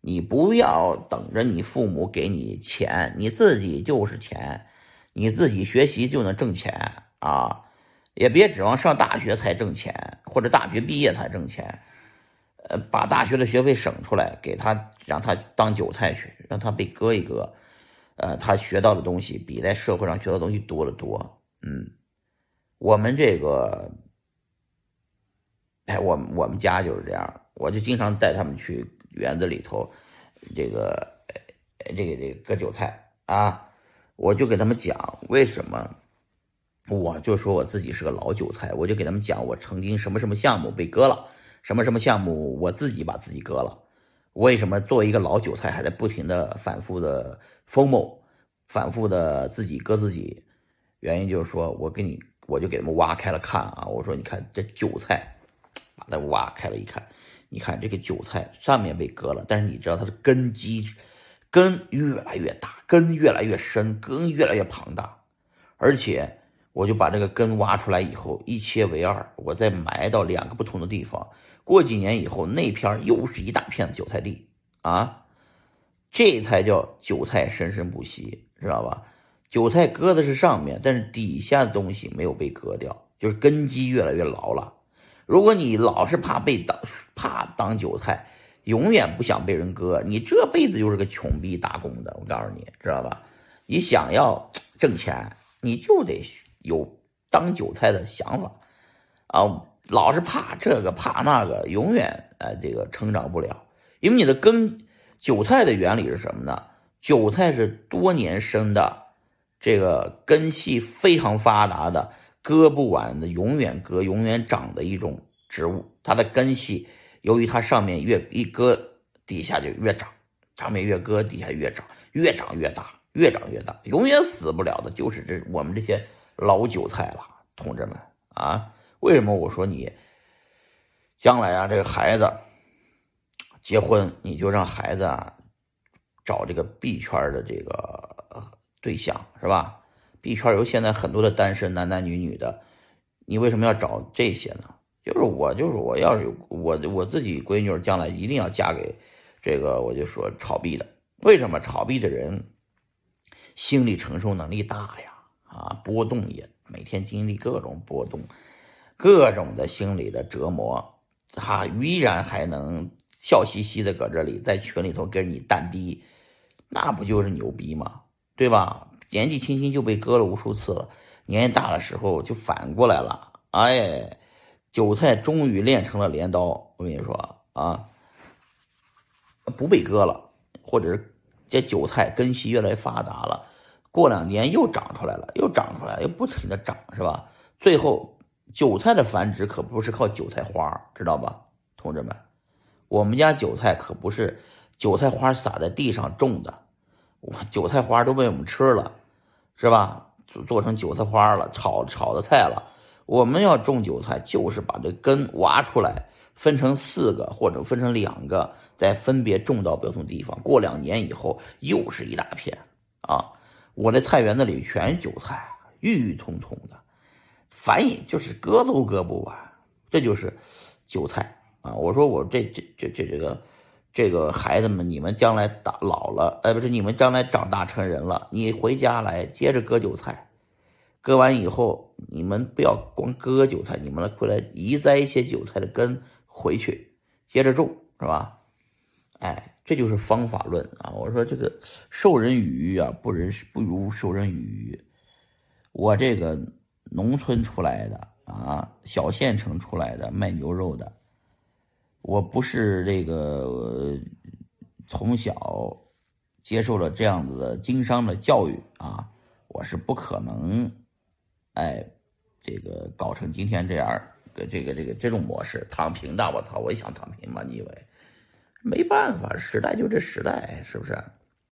你不要等着你父母给你钱，你自己就是钱，你自己学习就能挣钱啊！也别指望上大学才挣钱，或者大学毕业才挣钱。呃，把大学的学费省出来，给他让他当韭菜去，让他被割一割。呃，他学到的东西比在社会上学到东西多得多。嗯，我们这个，哎，我我们家就是这样，我就经常带他们去园子里头，这个这个这个割韭菜啊，我就给他们讲为什么，我就说我自己是个老韭菜，我就给他们讲我曾经什么什么项目被割了，什么什么项目我自己把自己割了，为什么作为一个老韭菜还在不停的反复的。疯某反复的自己割自己，原因就是说我给你，我就给他们挖开了看啊。我说你看这韭菜，把它挖开了一看，你看这个韭菜上面被割了，但是你知道它的根基根越来越大，根越来越深，根越来越庞大，而且我就把这个根挖出来以后一切为二，我再埋到两个不同的地方，过几年以后那片又是一大片韭菜地啊。这才叫韭菜生生不息，知道吧？韭菜割的是上面，但是底下的东西没有被割掉，就是根基越来越牢了。如果你老是怕被当怕当韭菜，永远不想被人割，你这辈子就是个穷逼打工的。我告诉你，知道吧？你想要挣钱，你就得有当韭菜的想法啊！老是怕这个怕那个，永远呃这个成长不了，因为你的根。韭菜的原理是什么呢？韭菜是多年生的，这个根系非常发达的，割不完的，永远割、永远长的一种植物。它的根系由于它上面越一割，底下就越长，上面越割，底下越长，越长越大，越长越大，永远死不了的，就是这我们这些老韭菜了，同志们啊！为什么我说你将来啊，这个孩子？结婚你就让孩子啊找这个币圈的这个对象是吧币圈有现在很多的单身男男女女的，你为什么要找这些呢？就是我就是我要是我我自己闺女将来一定要嫁给这个，我就说炒币的。为什么炒币的人心理承受能力大呀？啊，波动也每天经历各种波动，各种的心理的折磨，他依然还能。笑嘻嘻的搁这里，在群里头跟你蛋逼，那不就是牛逼吗？对吧？年纪轻轻就被割了无数次了，年纪大的时候就反过来了。哎，韭菜终于练成了镰刀。我跟你说啊，不被割了，或者是这韭菜根系越来越发达了，过两年又长出来了，又长出来，又不停的长，是吧？最后，韭菜的繁殖可不是靠韭菜花，知道吧，同志们？我们家韭菜可不是韭菜花撒在地上种的，我韭菜花都被我们吃了，是吧？做做成韭菜花了，炒炒的菜了。我们要种韭菜，就是把这根挖出来，分成四个或者分成两个，再分别种到不同地方。过两年以后，又是一大片啊！我的菜园子里全是韭菜，郁郁葱葱的，反正就是割都割不完。这就是韭菜。啊！我说我这这这这这个这个孩子们，你们将来大老了，哎，不是你们将来长大成人了，你回家来接着割韭菜，割完以后，你们不要光割韭菜，你们回来移栽一些韭菜的根回去，接着种，是吧？哎，这就是方法论啊！我说这个授人以鱼啊，不人不如授人以渔。我这个农村出来的啊，小县城出来的卖牛肉的。我不是这个从小接受了这样子的经商的教育啊，我是不可能，哎，这个搞成今天这样的这个这个这种模式，躺平的，我操，我也想躺平嘛？你以为？没办法，时代就这时代，是不是？